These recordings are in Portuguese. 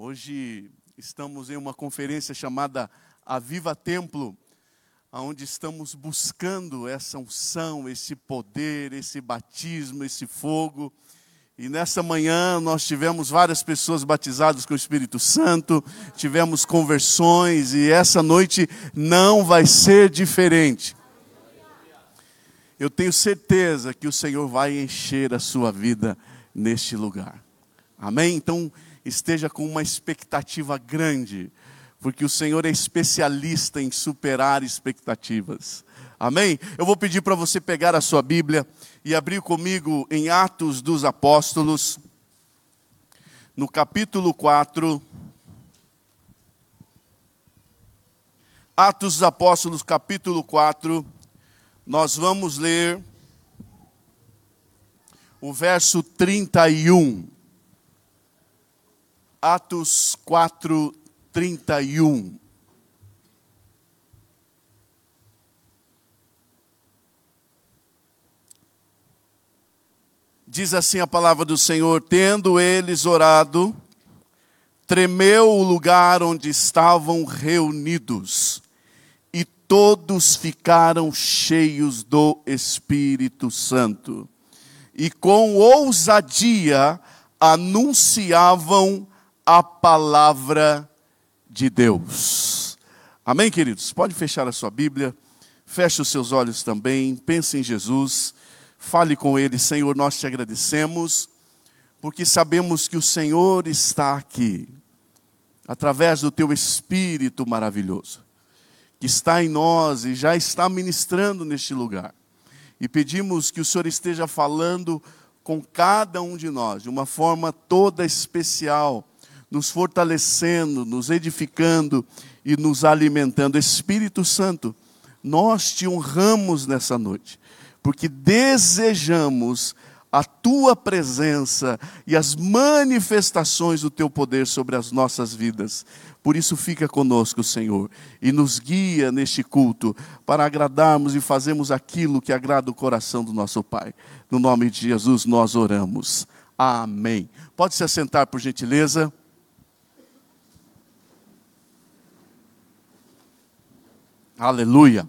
Hoje estamos em uma conferência chamada Aviva Templo, onde estamos buscando essa unção, esse poder, esse batismo, esse fogo. E nessa manhã nós tivemos várias pessoas batizadas com o Espírito Santo, tivemos conversões e essa noite não vai ser diferente. Eu tenho certeza que o Senhor vai encher a sua vida neste lugar. Amém? Então, esteja com uma expectativa grande, porque o Senhor é especialista em superar expectativas. Amém? Eu vou pedir para você pegar a sua Bíblia e abrir comigo em Atos dos Apóstolos, no capítulo 4. Atos dos Apóstolos, capítulo 4. Nós vamos ler o verso 31. Atos 4, 31. Diz assim a palavra do Senhor: Tendo eles orado, tremeu o lugar onde estavam reunidos, e todos ficaram cheios do Espírito Santo, e com ousadia anunciavam a palavra de Deus. Amém, queridos? Pode fechar a sua Bíblia, feche os seus olhos também, pense em Jesus, fale com Ele, Senhor, nós te agradecemos, porque sabemos que o Senhor está aqui, através do Teu Espírito maravilhoso, que está em nós e já está ministrando neste lugar. E pedimos que o Senhor esteja falando com cada um de nós, de uma forma toda especial, nos fortalecendo, nos edificando e nos alimentando. Espírito Santo, nós te honramos nessa noite, porque desejamos a tua presença e as manifestações do teu poder sobre as nossas vidas. Por isso, fica conosco, Senhor, e nos guia neste culto para agradarmos e fazermos aquilo que agrada o coração do nosso Pai. No nome de Jesus nós oramos. Amém. Pode se assentar, por gentileza. Aleluia.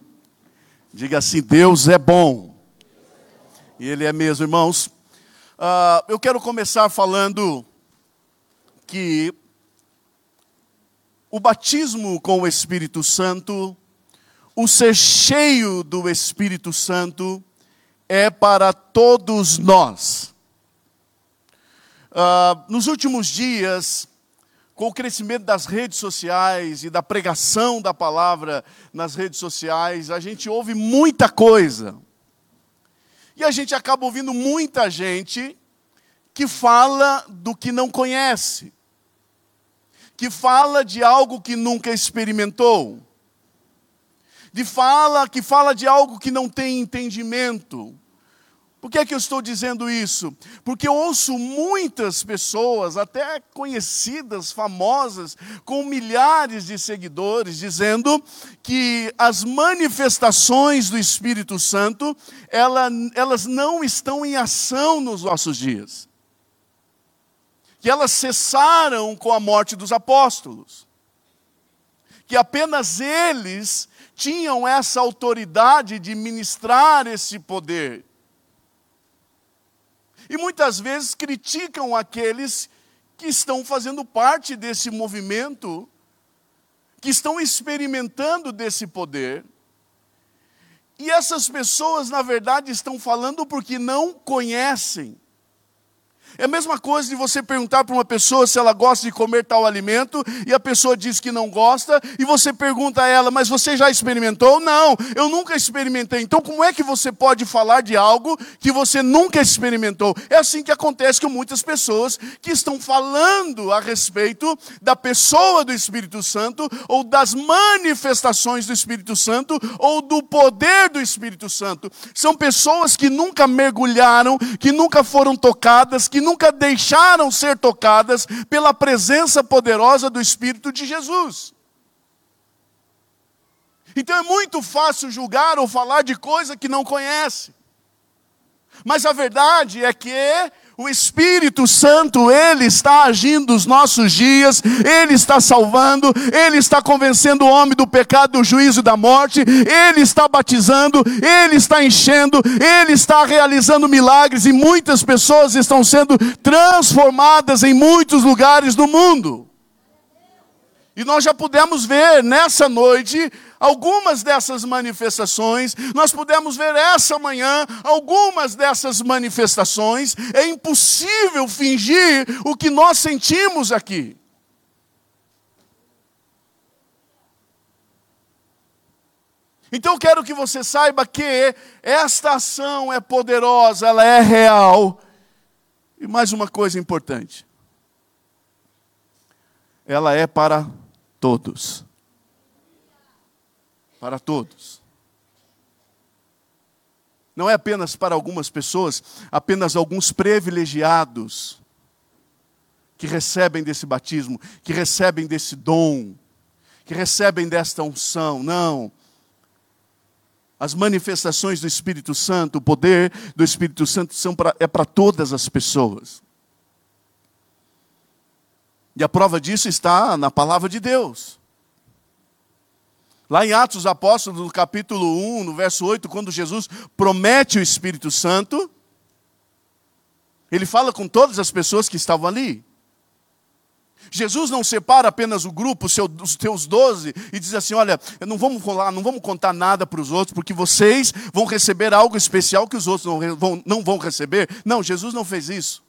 Diga assim: Deus é bom. E Ele é mesmo, irmãos. Uh, eu quero começar falando que o batismo com o Espírito Santo, o ser cheio do Espírito Santo, é para todos nós. Uh, nos últimos dias, com o crescimento das redes sociais e da pregação da palavra nas redes sociais, a gente ouve muita coisa. E a gente acaba ouvindo muita gente que fala do que não conhece, que fala de algo que nunca experimentou, de fala que fala de algo que não tem entendimento, por que é que eu estou dizendo isso? Porque eu ouço muitas pessoas, até conhecidas, famosas, com milhares de seguidores, dizendo que as manifestações do Espírito Santo, ela, elas não estão em ação nos nossos dias. Que elas cessaram com a morte dos apóstolos. Que apenas eles tinham essa autoridade de ministrar esse poder e muitas vezes criticam aqueles que estão fazendo parte desse movimento, que estão experimentando desse poder. E essas pessoas, na verdade, estão falando porque não conhecem é a mesma coisa de você perguntar para uma pessoa se ela gosta de comer tal alimento e a pessoa diz que não gosta e você pergunta a ela, mas você já experimentou? Não, eu nunca experimentei. Então, como é que você pode falar de algo que você nunca experimentou? É assim que acontece com muitas pessoas que estão falando a respeito da pessoa do Espírito Santo ou das manifestações do Espírito Santo ou do poder do Espírito Santo. São pessoas que nunca mergulharam, que nunca foram tocadas, que que nunca deixaram ser tocadas pela presença poderosa do Espírito de Jesus. Então é muito fácil julgar ou falar de coisa que não conhece. Mas a verdade é que O Espírito Santo, ele está agindo nos nossos dias, ele está salvando, ele está convencendo o homem do pecado, do juízo e da morte, ele está batizando, ele está enchendo, ele está realizando milagres e muitas pessoas estão sendo transformadas em muitos lugares do mundo. E nós já pudemos ver nessa noite algumas dessas manifestações, nós pudemos ver essa manhã algumas dessas manifestações. É impossível fingir o que nós sentimos aqui. Então eu quero que você saiba que esta ação é poderosa, ela é real. E mais uma coisa importante: ela é para todos. Para todos. Não é apenas para algumas pessoas, apenas alguns privilegiados que recebem desse batismo, que recebem desse dom, que recebem desta unção. Não. As manifestações do Espírito Santo, o poder do Espírito Santo são pra, é para todas as pessoas. E a prova disso está na palavra de Deus. Lá em Atos Apóstolos, no capítulo 1, no verso 8, quando Jesus promete o Espírito Santo, ele fala com todas as pessoas que estavam ali. Jesus não separa apenas o grupo, os teus doze, e diz assim: olha, não vamos falar, não vamos contar nada para os outros, porque vocês vão receber algo especial que os outros não vão, não vão receber. Não, Jesus não fez isso.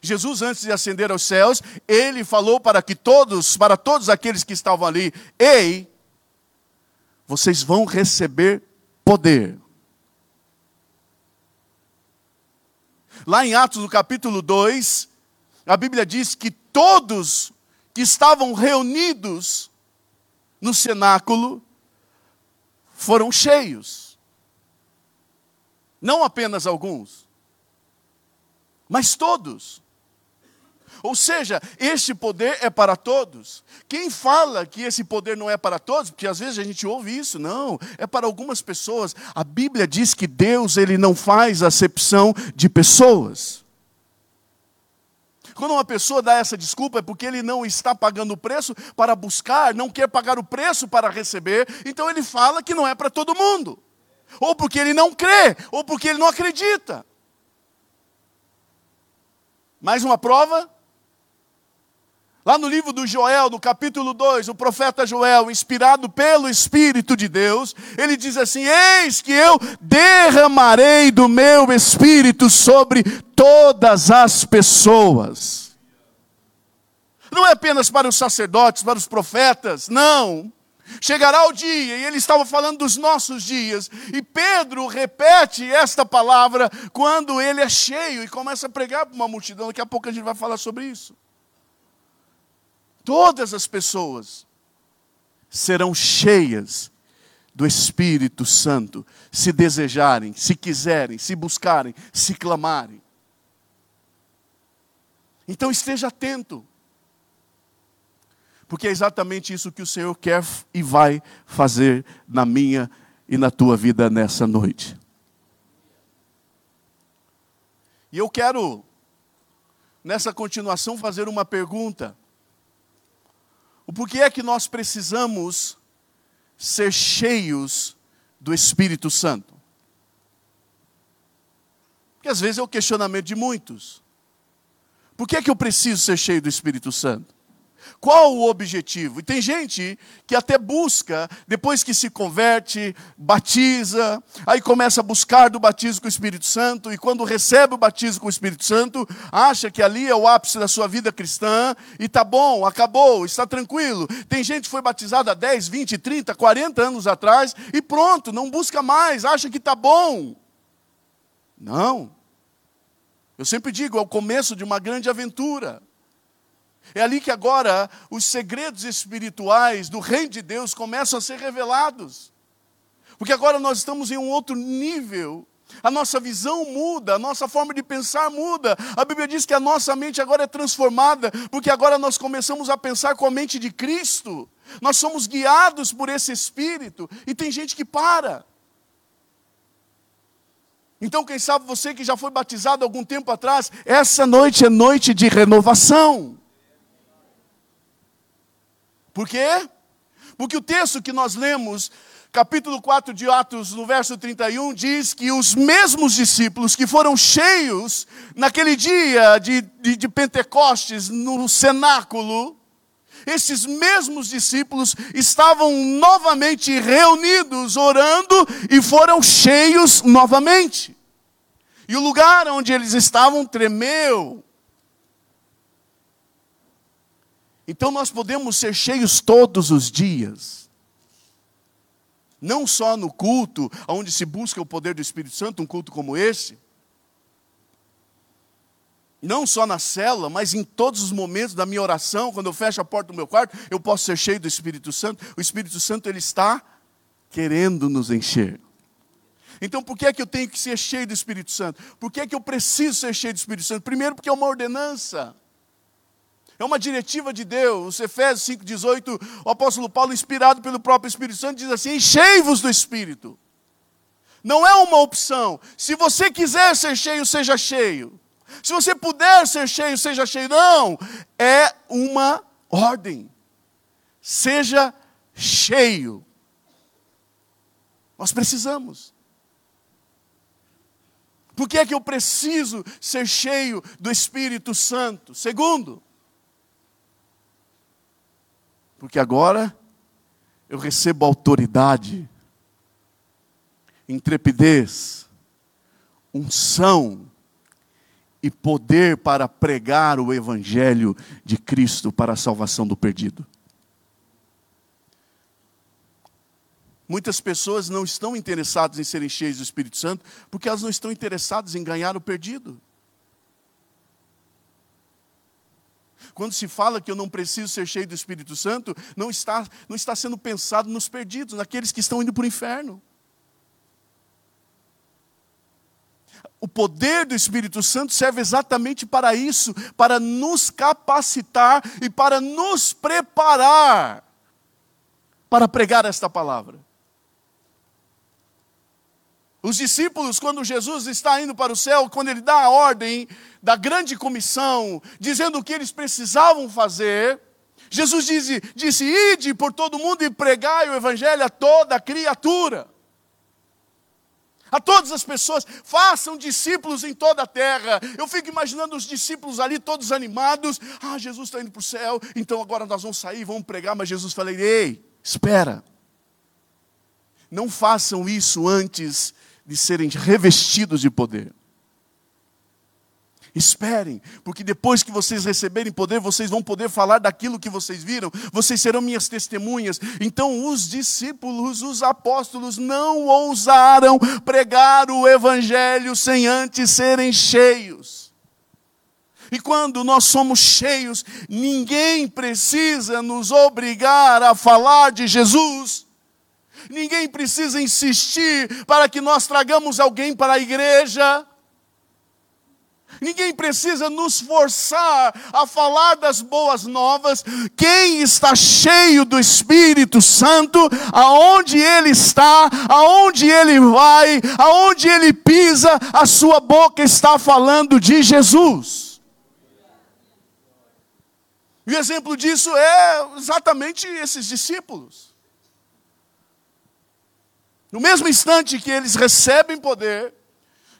Jesus, antes de ascender aos céus, ele falou para que todos, para todos aqueles que estavam ali, ei, vocês vão receber poder. Lá em Atos, no capítulo 2, a Bíblia diz que todos que estavam reunidos no cenáculo foram cheios. Não apenas alguns, mas todos. Ou seja, este poder é para todos. Quem fala que esse poder não é para todos, porque às vezes a gente ouve isso, não, é para algumas pessoas. A Bíblia diz que Deus ele não faz acepção de pessoas. Quando uma pessoa dá essa desculpa é porque ele não está pagando o preço para buscar, não quer pagar o preço para receber, então ele fala que não é para todo mundo. Ou porque ele não crê, ou porque ele não acredita. Mais uma prova? Lá no livro do Joel, no capítulo 2, o profeta Joel, inspirado pelo Espírito de Deus, ele diz assim: Eis que eu derramarei do meu espírito sobre todas as pessoas. Não é apenas para os sacerdotes, para os profetas, não. Chegará o dia, e ele estava falando dos nossos dias, e Pedro repete esta palavra quando ele é cheio e começa a pregar para uma multidão. Daqui a pouco a gente vai falar sobre isso. Todas as pessoas serão cheias do Espírito Santo, se desejarem, se quiserem, se buscarem, se clamarem. Então esteja atento, porque é exatamente isso que o Senhor quer e vai fazer na minha e na tua vida nessa noite. E eu quero, nessa continuação, fazer uma pergunta. O porquê é que nós precisamos ser cheios do Espírito Santo? Porque às vezes é o questionamento de muitos. Por que é que eu preciso ser cheio do Espírito Santo? Qual o objetivo? E tem gente que até busca, depois que se converte, batiza, aí começa a buscar do batismo com o Espírito Santo, e quando recebe o batismo com o Espírito Santo, acha que ali é o ápice da sua vida cristã, e tá bom, acabou, está tranquilo. Tem gente que foi batizada há 10, 20, 30, 40 anos atrás, e pronto, não busca mais, acha que tá bom. Não. Eu sempre digo, é o começo de uma grande aventura. É ali que agora os segredos espirituais do reino de Deus começam a ser revelados. Porque agora nós estamos em um outro nível. A nossa visão muda, a nossa forma de pensar muda. A Bíblia diz que a nossa mente agora é transformada, porque agora nós começamos a pensar com a mente de Cristo. Nós somos guiados por esse Espírito, e tem gente que para. Então, quem sabe você que já foi batizado algum tempo atrás, essa noite é noite de renovação. Por quê? Porque o texto que nós lemos, capítulo 4 de Atos, no verso 31, diz que os mesmos discípulos que foram cheios naquele dia de, de, de Pentecostes, no cenáculo, esses mesmos discípulos estavam novamente reunidos, orando, e foram cheios novamente. E o lugar onde eles estavam tremeu. Então nós podemos ser cheios todos os dias. Não só no culto, onde se busca o poder do Espírito Santo, um culto como esse, não só na cela, mas em todos os momentos da minha oração, quando eu fecho a porta do meu quarto, eu posso ser cheio do Espírito Santo. O Espírito Santo ele está querendo nos encher. Então, por que é que eu tenho que ser cheio do Espírito Santo? Por que é que eu preciso ser cheio do Espírito Santo? Primeiro, porque é uma ordenança. É uma diretiva de Deus. Efésios 5,18, o apóstolo Paulo, inspirado pelo próprio Espírito Santo, diz assim: enchei-vos do Espírito. Não é uma opção. Se você quiser ser cheio, seja cheio. Se você puder ser cheio, seja cheio. Não, é uma ordem. Seja cheio. Nós precisamos. Por que é que eu preciso ser cheio do Espírito Santo? Segundo, porque agora eu recebo autoridade, intrepidez, unção e poder para pregar o Evangelho de Cristo para a salvação do perdido. Muitas pessoas não estão interessadas em serem cheias do Espírito Santo porque elas não estão interessadas em ganhar o perdido. Quando se fala que eu não preciso ser cheio do Espírito Santo, não está, não está sendo pensado nos perdidos, naqueles que estão indo para o inferno. O poder do Espírito Santo serve exatamente para isso, para nos capacitar e para nos preparar para pregar esta palavra. Os discípulos, quando Jesus está indo para o céu, quando ele dá a ordem da grande comissão, dizendo o que eles precisavam fazer, Jesus disse, disse: Ide por todo mundo e pregai o evangelho a toda criatura a todas as pessoas, façam discípulos em toda a terra. Eu fico imaginando os discípulos ali, todos animados. Ah, Jesus está indo para o céu, então agora nós vamos sair, vamos pregar. Mas Jesus falou: Ei, espera. Não façam isso antes de serem revestidos de poder. Esperem, porque depois que vocês receberem poder, vocês vão poder falar daquilo que vocês viram, vocês serão minhas testemunhas. Então, os discípulos, os apóstolos, não ousaram pregar o evangelho sem antes serem cheios. E quando nós somos cheios, ninguém precisa nos obrigar a falar de Jesus. Ninguém precisa insistir para que nós tragamos alguém para a igreja. Ninguém precisa nos forçar a falar das boas novas. Quem está cheio do Espírito Santo, aonde ele está, aonde ele vai, aonde ele pisa, a sua boca está falando de Jesus. E o exemplo disso é exatamente esses discípulos. No mesmo instante que eles recebem poder,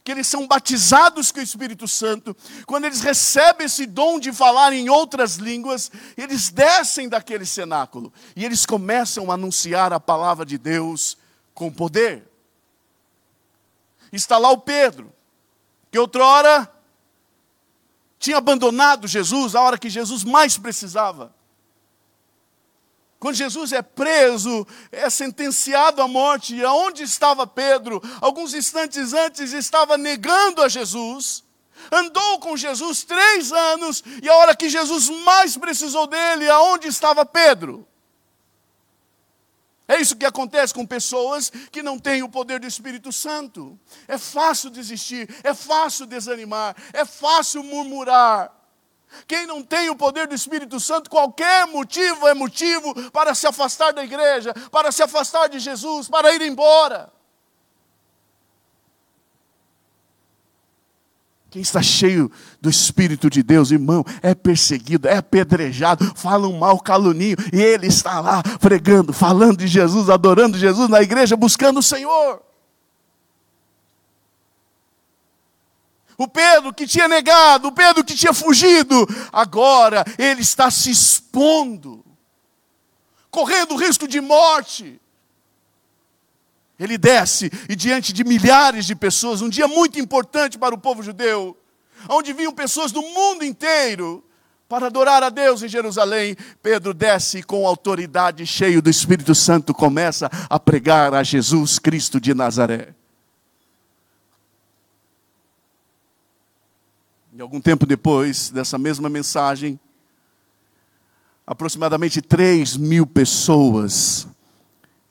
que eles são batizados com o Espírito Santo, quando eles recebem esse dom de falar em outras línguas, eles descem daquele cenáculo e eles começam a anunciar a palavra de Deus com poder. Está lá o Pedro, que outrora tinha abandonado Jesus a hora que Jesus mais precisava. Quando Jesus é preso, é sentenciado à morte, e aonde estava Pedro? Alguns instantes antes estava negando a Jesus. Andou com Jesus três anos, e a hora que Jesus mais precisou dele, aonde estava Pedro? É isso que acontece com pessoas que não têm o poder do Espírito Santo. É fácil desistir, é fácil desanimar, é fácil murmurar. Quem não tem o poder do Espírito Santo, qualquer motivo é motivo para se afastar da igreja, para se afastar de Jesus, para ir embora. Quem está cheio do Espírito de Deus, irmão, é perseguido, é apedrejado, falam mal, caluninho, e ele está lá pregando, falando de Jesus, adorando Jesus na igreja, buscando o Senhor. O Pedro que tinha negado, o Pedro que tinha fugido, agora ele está se expondo, correndo risco de morte. Ele desce e diante de milhares de pessoas, um dia muito importante para o povo judeu, onde vinham pessoas do mundo inteiro para adorar a Deus em Jerusalém, Pedro desce com autoridade, cheio do Espírito Santo, começa a pregar a Jesus Cristo de Nazaré. E algum tempo depois dessa mesma mensagem, aproximadamente 3 mil pessoas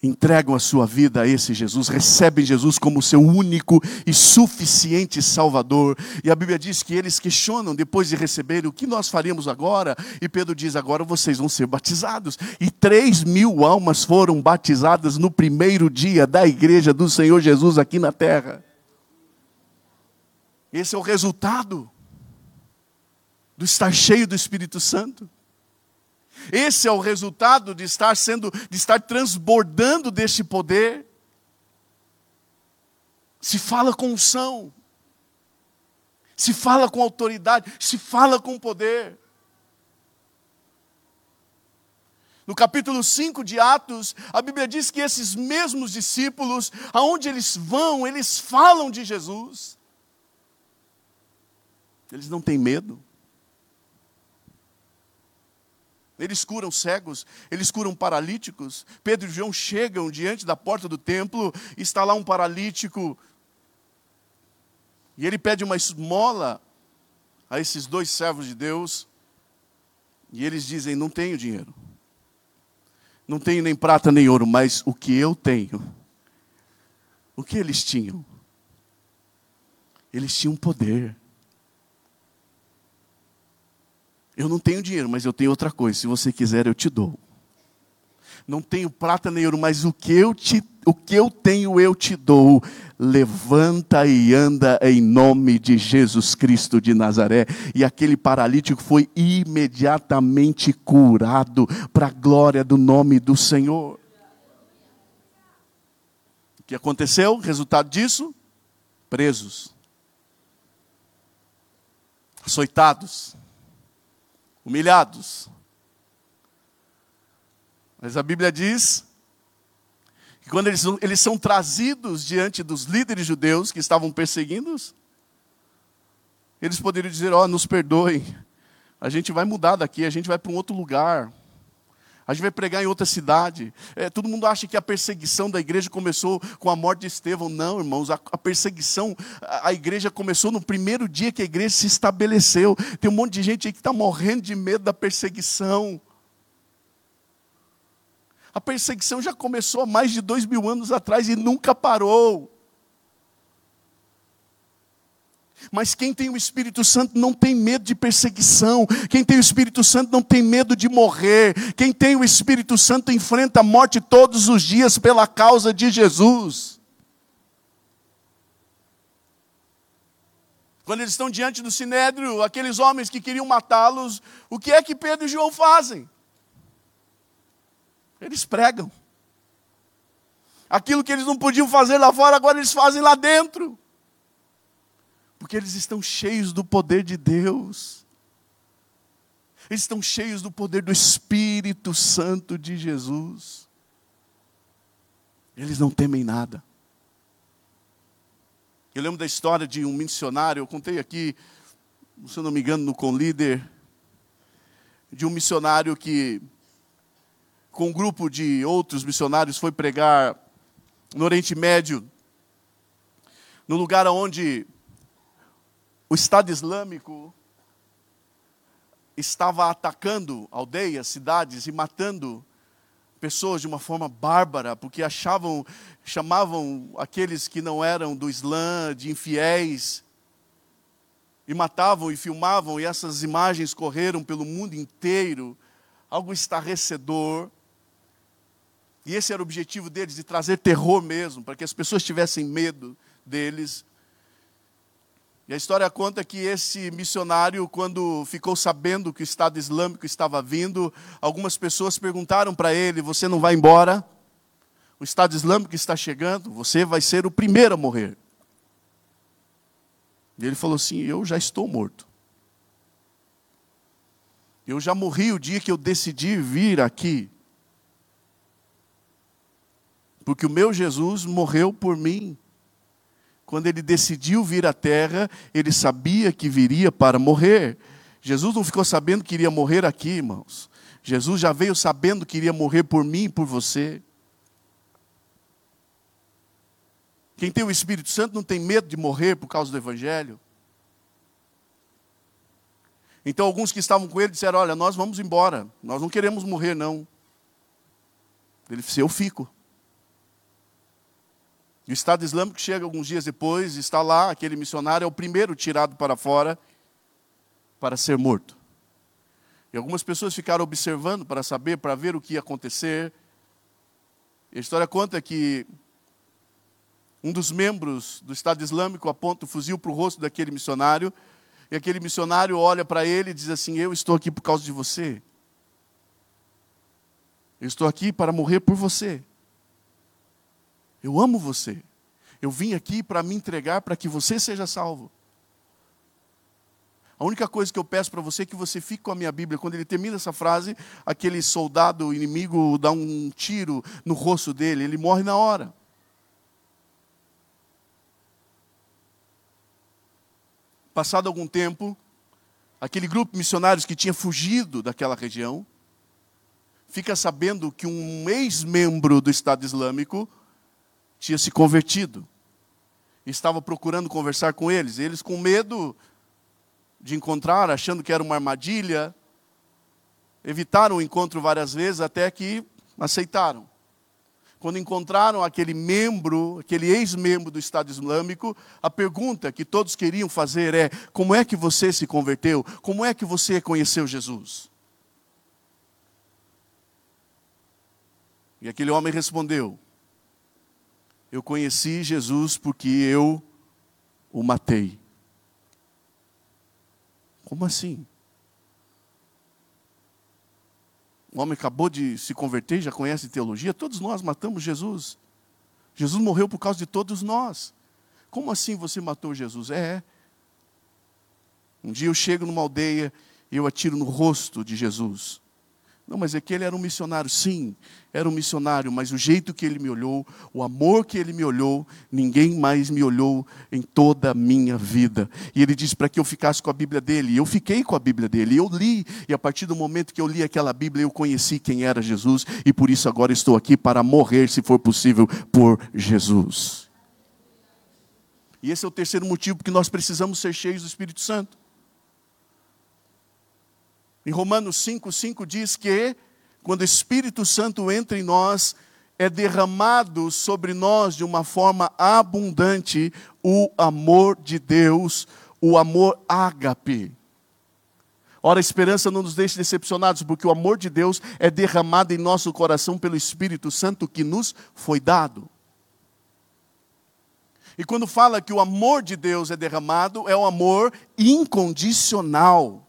entregam a sua vida a esse Jesus, recebem Jesus como seu único e suficiente Salvador. E a Bíblia diz que eles questionam depois de receber o que nós faríamos agora. E Pedro diz: agora vocês vão ser batizados. E 3 mil almas foram batizadas no primeiro dia da igreja do Senhor Jesus aqui na terra. Esse é o resultado do estar cheio do Espírito Santo. Esse é o resultado de estar sendo, de estar transbordando deste poder. Se fala com unção, se fala com autoridade, se fala com poder. No capítulo 5 de Atos, a Bíblia diz que esses mesmos discípulos, aonde eles vão, eles falam de Jesus. Eles não têm medo. Eles curam cegos, eles curam paralíticos. Pedro e João chegam diante da porta do templo, está lá um paralítico. E ele pede uma esmola a esses dois servos de Deus. E eles dizem: Não tenho dinheiro. Não tenho nem prata nem ouro, mas o que eu tenho. O que eles tinham? Eles tinham poder. Eu não tenho dinheiro, mas eu tenho outra coisa. Se você quiser, eu te dou. Não tenho prata nem ouro, mas o que eu, te, o que eu tenho, eu te dou. Levanta e anda em nome de Jesus Cristo de Nazaré. E aquele paralítico foi imediatamente curado para a glória do nome do Senhor. O que aconteceu? Resultado disso? Presos, açoitados humilhados. Mas a Bíblia diz que quando eles, eles são trazidos diante dos líderes judeus que estavam perseguindo-os, eles poderiam dizer: Ó, oh, nos perdoem, a gente vai mudar daqui, a gente vai para um outro lugar a gente vai pregar em outra cidade. É, todo mundo acha que a perseguição da igreja começou com a morte de Estevão. Não, irmãos, a, a perseguição, a, a, igreja começou no primeiro dia que a igreja se estabeleceu. Tem um monte de gente aí que está morrendo de medo da perseguição. A perseguição já começou há mais de dois mil anos atrás e nunca parou. Mas quem tem o Espírito Santo não tem medo de perseguição. Quem tem o Espírito Santo não tem medo de morrer. Quem tem o Espírito Santo enfrenta a morte todos os dias pela causa de Jesus. Quando eles estão diante do sinédrio, aqueles homens que queriam matá-los, o que é que Pedro e João fazem? Eles pregam. Aquilo que eles não podiam fazer lá fora, agora eles fazem lá dentro porque eles estão cheios do poder de Deus. Eles estão cheios do poder do Espírito Santo de Jesus. Eles não temem nada. Eu lembro da história de um missionário, eu contei aqui, se eu não me engano, no Conlíder, de um missionário que, com um grupo de outros missionários, foi pregar no Oriente Médio, no lugar onde o Estado Islâmico estava atacando aldeias, cidades e matando pessoas de uma forma bárbara, porque achavam, chamavam aqueles que não eram do Islã de infiéis, e matavam e filmavam, e essas imagens correram pelo mundo inteiro, algo estarrecedor. E esse era o objetivo deles, de trazer terror mesmo, para que as pessoas tivessem medo deles. E a história conta que esse missionário, quando ficou sabendo que o Estado Islâmico estava vindo, algumas pessoas perguntaram para ele: Você não vai embora? O Estado Islâmico está chegando, você vai ser o primeiro a morrer. E ele falou assim: Eu já estou morto. Eu já morri o dia que eu decidi vir aqui. Porque o meu Jesus morreu por mim. Quando ele decidiu vir à terra, ele sabia que viria para morrer. Jesus não ficou sabendo que iria morrer aqui, irmãos. Jesus já veio sabendo que iria morrer por mim e por você. Quem tem o Espírito Santo não tem medo de morrer por causa do Evangelho. Então alguns que estavam com ele disseram: Olha, nós vamos embora, nós não queremos morrer, não. Ele disse: Eu fico. O Estado Islâmico chega alguns dias depois, está lá, aquele missionário é o primeiro tirado para fora para ser morto. E algumas pessoas ficaram observando para saber, para ver o que ia acontecer. E a história conta que um dos membros do Estado Islâmico aponta o fuzil para o rosto daquele missionário e aquele missionário olha para ele e diz assim: Eu estou aqui por causa de você. Eu estou aqui para morrer por você. Eu amo você. Eu vim aqui para me entregar para que você seja salvo. A única coisa que eu peço para você é que você fique com a minha Bíblia. Quando ele termina essa frase, aquele soldado inimigo dá um tiro no rosto dele, ele morre na hora. Passado algum tempo, aquele grupo de missionários que tinha fugido daquela região, fica sabendo que um ex-membro do Estado Islâmico tinha se convertido. Estava procurando conversar com eles. Eles, com medo de encontrar, achando que era uma armadilha, evitaram o encontro várias vezes até que aceitaram quando encontraram aquele membro, aquele ex-membro do Estado Islâmico, a pergunta que todos queriam fazer é: como é que você se converteu? Como é que você conheceu Jesus? E aquele homem respondeu: Eu conheci Jesus porque eu o matei. Como assim? Um homem acabou de se converter, já conhece teologia. Todos nós matamos Jesus. Jesus morreu por causa de todos nós. Como assim você matou Jesus? É. Um dia eu chego numa aldeia e eu atiro no rosto de Jesus. Não, mas é que ele era um missionário. Sim, era um missionário, mas o jeito que ele me olhou, o amor que ele me olhou, ninguém mais me olhou em toda a minha vida. E ele disse para que eu ficasse com a Bíblia dele. E eu fiquei com a Bíblia dele. Eu li, e a partir do momento que eu li aquela Bíblia, eu conheci quem era Jesus, e por isso agora estou aqui para morrer, se for possível, por Jesus. E esse é o terceiro motivo porque nós precisamos ser cheios do Espírito Santo. Em Romanos 5, 5 diz que quando o Espírito Santo entra em nós, é derramado sobre nós de uma forma abundante o amor de Deus, o amor ágape. Ora, a esperança não nos deixe decepcionados, porque o amor de Deus é derramado em nosso coração pelo Espírito Santo que nos foi dado. E quando fala que o amor de Deus é derramado, é um amor incondicional.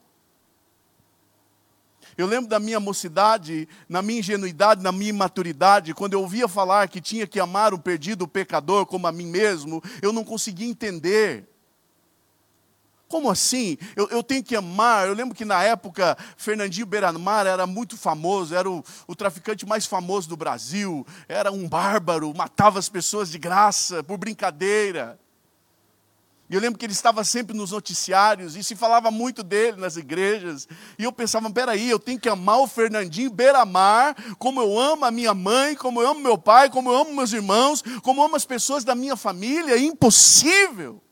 Eu lembro da minha mocidade, na minha ingenuidade, na minha imaturidade, quando eu ouvia falar que tinha que amar o perdido, o pecador, como a mim mesmo, eu não conseguia entender. Como assim? Eu, eu, tenho que amar. Eu lembro que na época Fernandinho Beiramar era muito famoso, era o, o, traficante mais famoso do Brasil, era um bárbaro, matava as pessoas de graça, por brincadeira. E eu lembro que ele estava sempre nos noticiários e se falava muito dele nas igrejas. E eu pensava, peraí, eu tenho que amar o Fernandinho Beiramar, como eu amo a minha mãe, como eu amo meu pai, como eu amo meus irmãos, como eu amo as pessoas da minha família. Impossível.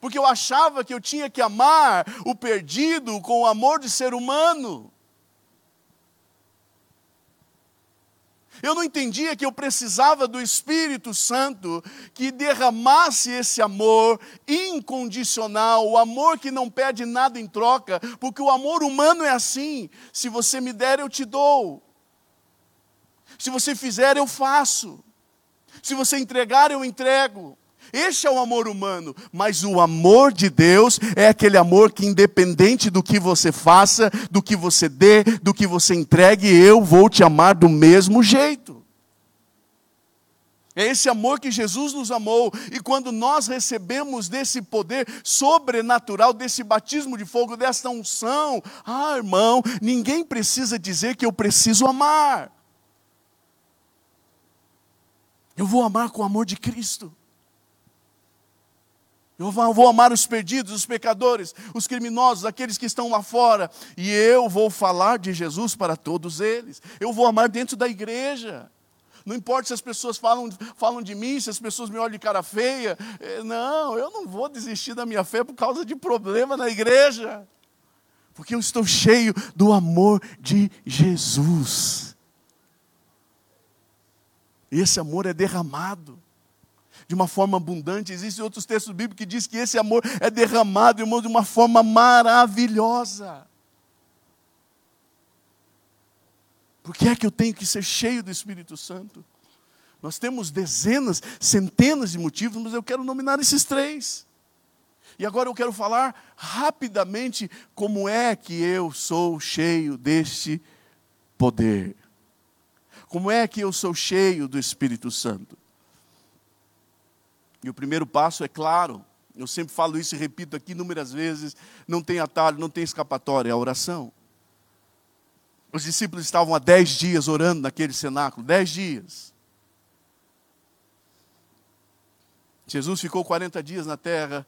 Porque eu achava que eu tinha que amar o perdido com o amor de ser humano. Eu não entendia que eu precisava do Espírito Santo que derramasse esse amor incondicional, o amor que não pede nada em troca, porque o amor humano é assim: se você me der, eu te dou. Se você fizer, eu faço. Se você entregar, eu entrego. Este é o amor humano, mas o amor de Deus é aquele amor que, independente do que você faça, do que você dê, do que você entregue, eu vou te amar do mesmo jeito. É esse amor que Jesus nos amou, e quando nós recebemos desse poder sobrenatural, desse batismo de fogo, dessa unção, ah, irmão, ninguém precisa dizer que eu preciso amar. Eu vou amar com o amor de Cristo. Eu vou amar os perdidos, os pecadores, os criminosos, aqueles que estão lá fora, e eu vou falar de Jesus para todos eles. Eu vou amar dentro da igreja. Não importa se as pessoas falam, falam de mim, se as pessoas me olham de cara feia. É, não, eu não vou desistir da minha fé por causa de problema na igreja. Porque eu estou cheio do amor de Jesus. Esse amor é derramado de uma forma abundante. Existem outros textos bíblicos que dizem que esse amor é derramado de uma forma maravilhosa. Por que é que eu tenho que ser cheio do Espírito Santo? Nós temos dezenas, centenas de motivos, mas eu quero nominar esses três. E agora eu quero falar rapidamente como é que eu sou cheio deste poder. Como é que eu sou cheio do Espírito Santo? E o primeiro passo é claro, eu sempre falo isso e repito aqui inúmeras vezes: não tem atalho, não tem escapatória, é a oração. Os discípulos estavam há dez dias orando naquele cenáculo, dez dias. Jesus ficou 40 dias na terra.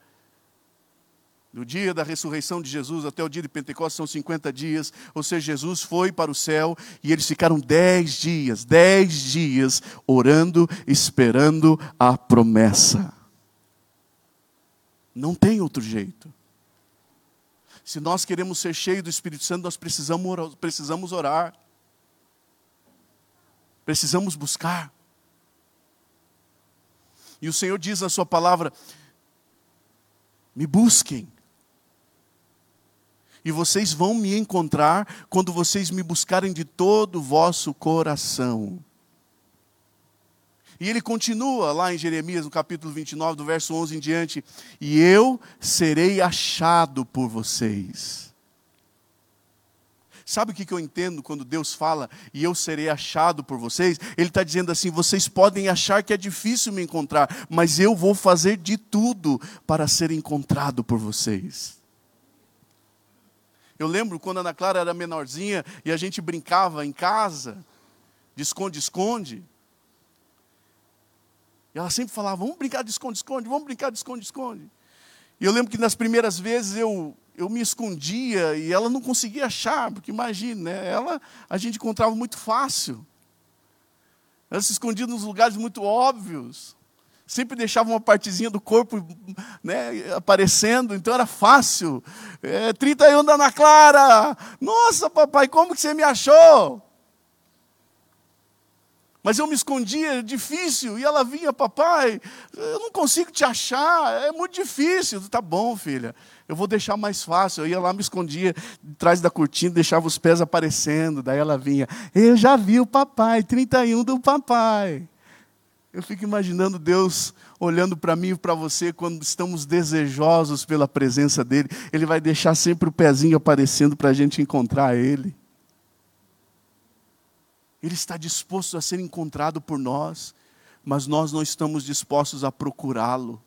Do dia da ressurreição de Jesus até o dia de Pentecostes são 50 dias. Ou seja, Jesus foi para o céu e eles ficaram 10 dias, 10 dias orando, esperando a promessa. Não tem outro jeito. Se nós queremos ser cheios do Espírito Santo, nós precisamos orar, precisamos orar. Precisamos buscar. E o Senhor diz na sua palavra: me busquem. E vocês vão me encontrar quando vocês me buscarem de todo o vosso coração. E ele continua lá em Jeremias, no capítulo 29, do verso 11 em diante: E eu serei achado por vocês. Sabe o que eu entendo quando Deus fala, e eu serei achado por vocês? Ele está dizendo assim: vocês podem achar que é difícil me encontrar, mas eu vou fazer de tudo para ser encontrado por vocês. Eu lembro quando a Ana Clara era menorzinha e a gente brincava em casa, de esconde-esconde. E ela sempre falava: vamos brincar de esconde-esconde, vamos brincar de esconde-esconde. E eu lembro que nas primeiras vezes eu, eu me escondia e ela não conseguia achar, porque imagine, né? ela a gente encontrava muito fácil. Ela se escondia nos lugares muito óbvios. Sempre deixava uma partezinha do corpo né, aparecendo, então era fácil. É, 31 da Ana Clara! Nossa, papai, como que você me achou? Mas eu me escondia, difícil, e ela vinha, papai, eu não consigo te achar, é muito difícil. Tá bom, filha, eu vou deixar mais fácil. Eu ia lá, me escondia atrás da cortina, deixava os pés aparecendo, daí ela vinha, eu já vi o papai, 31 do papai. Eu fico imaginando Deus olhando para mim e para você quando estamos desejosos pela presença dEle. Ele vai deixar sempre o pezinho aparecendo para a gente encontrar Ele. Ele está disposto a ser encontrado por nós, mas nós não estamos dispostos a procurá-lo.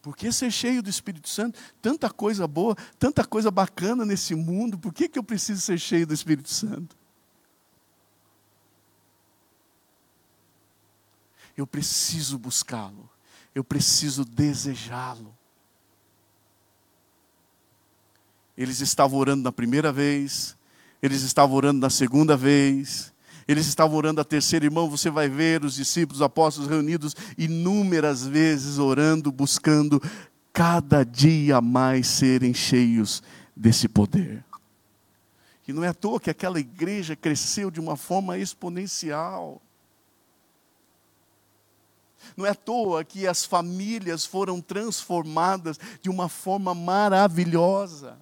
Por que ser cheio do Espírito Santo? Tanta coisa boa, tanta coisa bacana nesse mundo, por que, que eu preciso ser cheio do Espírito Santo? Eu preciso buscá-lo, eu preciso desejá-lo. Eles estavam orando na primeira vez, eles estavam orando na segunda vez, eles estavam orando a terceira, irmão. Você vai ver os discípulos, os apóstolos reunidos inúmeras vezes orando, buscando cada dia mais serem cheios desse poder. E não é à toa que aquela igreja cresceu de uma forma exponencial. Não é à toa que as famílias foram transformadas de uma forma maravilhosa.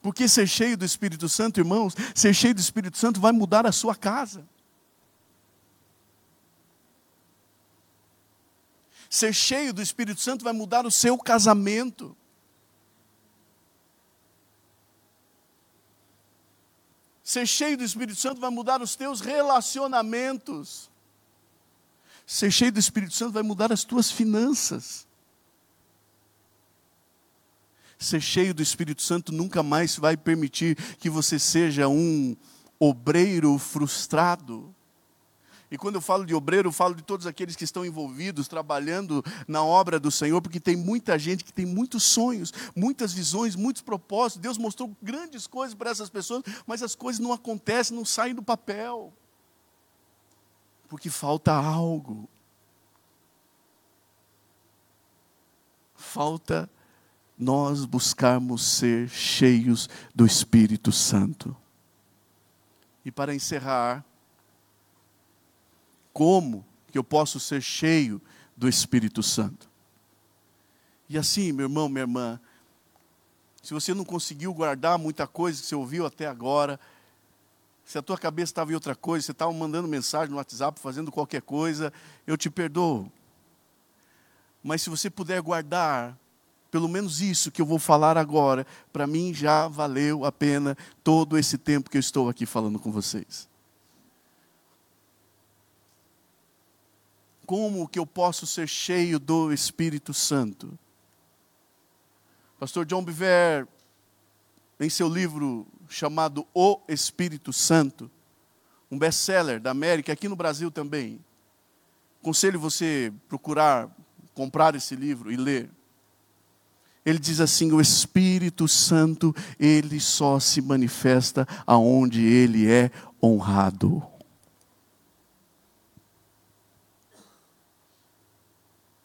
Porque ser cheio do Espírito Santo, irmãos, ser cheio do Espírito Santo vai mudar a sua casa. Ser cheio do Espírito Santo vai mudar o seu casamento. Ser cheio do Espírito Santo vai mudar os teus relacionamentos. Ser cheio do Espírito Santo vai mudar as tuas finanças. Ser cheio do Espírito Santo nunca mais vai permitir que você seja um obreiro frustrado. E quando eu falo de obreiro, eu falo de todos aqueles que estão envolvidos, trabalhando na obra do Senhor, porque tem muita gente que tem muitos sonhos, muitas visões, muitos propósitos. Deus mostrou grandes coisas para essas pessoas, mas as coisas não acontecem, não saem do papel. Porque falta algo. Falta nós buscarmos ser cheios do Espírito Santo. E para encerrar, como que eu posso ser cheio do Espírito Santo? E assim, meu irmão, minha irmã, se você não conseguiu guardar muita coisa que você ouviu até agora, se a tua cabeça estava em outra coisa, você estava mandando mensagem no WhatsApp, fazendo qualquer coisa, eu te perdoo. Mas se você puder guardar pelo menos isso que eu vou falar agora, para mim já valeu a pena todo esse tempo que eu estou aqui falando com vocês. Como que eu posso ser cheio do Espírito Santo? Pastor John Biver, em seu livro chamado O Espírito Santo, um best-seller da América, aqui no Brasil também. Aconselho você procurar comprar esse livro e ler. Ele diz assim: o Espírito Santo, ele só se manifesta aonde ele é honrado.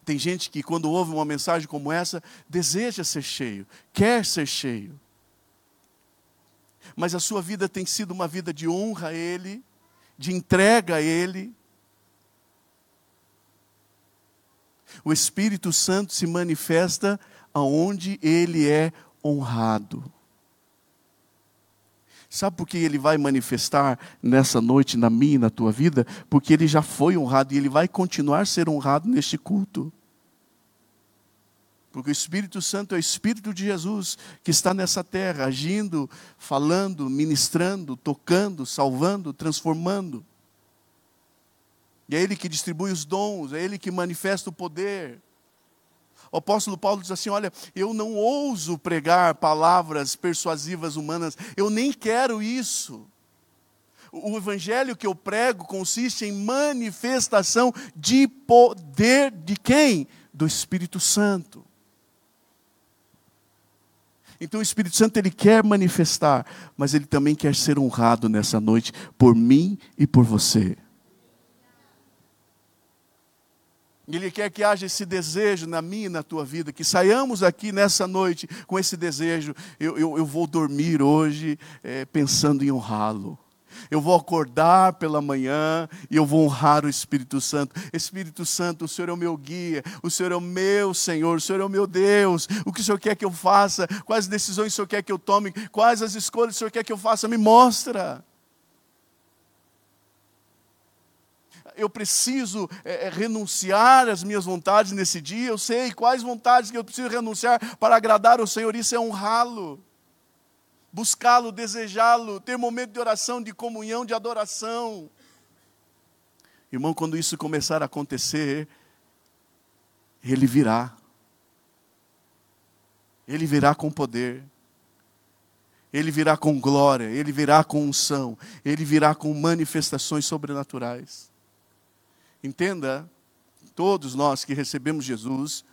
Tem gente que, quando ouve uma mensagem como essa, deseja ser cheio, quer ser cheio. Mas a sua vida tem sido uma vida de honra a Ele, de entrega a Ele. O Espírito Santo se manifesta aonde ele é honrado. Sabe por que ele vai manifestar nessa noite na minha e na tua vida? Porque ele já foi honrado e ele vai continuar a ser honrado neste culto. Porque o Espírito Santo é o Espírito de Jesus que está nessa terra, agindo, falando, ministrando, tocando, salvando, transformando. E é Ele que distribui os dons, é Ele que manifesta o poder. O apóstolo Paulo diz assim: Olha, eu não ouso pregar palavras persuasivas humanas, eu nem quero isso. O evangelho que eu prego consiste em manifestação de poder de quem? Do Espírito Santo. Então o Espírito Santo ele quer manifestar, mas ele também quer ser honrado nessa noite por mim e por você. Ele quer que haja esse desejo na minha e na tua vida, que saiamos aqui nessa noite com esse desejo. Eu, eu, eu vou dormir hoje é, pensando em honrá-lo. Eu vou acordar pela manhã e eu vou honrar o Espírito Santo. Espírito Santo, o Senhor é o meu guia, o Senhor é o meu Senhor, o Senhor é o meu Deus. O que o Senhor quer que eu faça? Quais decisões o Senhor quer que eu tome? Quais as escolhas o Senhor quer que eu faça? Me mostra. eu preciso é, renunciar às minhas vontades nesse dia, eu sei quais vontades que eu preciso renunciar para agradar o Senhor, isso é honrá-lo, buscá-lo, desejá-lo, ter momento de oração, de comunhão, de adoração. Irmão, quando isso começar a acontecer, ele virá. Ele virá com poder. Ele virá com glória, ele virá com unção, ele virá com manifestações sobrenaturais. Entenda, todos nós que recebemos Jesus,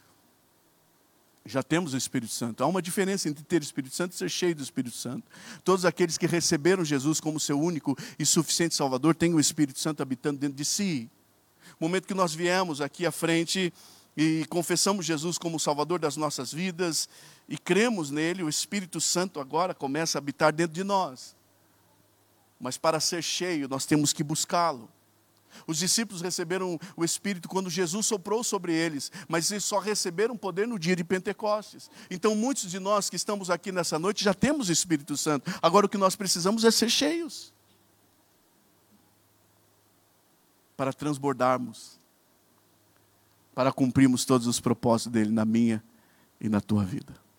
já temos o Espírito Santo. Há uma diferença entre ter o Espírito Santo e ser cheio do Espírito Santo. Todos aqueles que receberam Jesus como seu único e suficiente Salvador têm o Espírito Santo habitando dentro de si. No momento que nós viemos aqui à frente e confessamos Jesus como o Salvador das nossas vidas e cremos nele, o Espírito Santo agora começa a habitar dentro de nós. Mas para ser cheio, nós temos que buscá-lo. Os discípulos receberam o Espírito quando Jesus soprou sobre eles, mas eles só receberam poder no dia de Pentecostes. Então, muitos de nós que estamos aqui nessa noite já temos o Espírito Santo. Agora, o que nós precisamos é ser cheios para transbordarmos, para cumprirmos todos os propósitos dele na minha e na tua vida.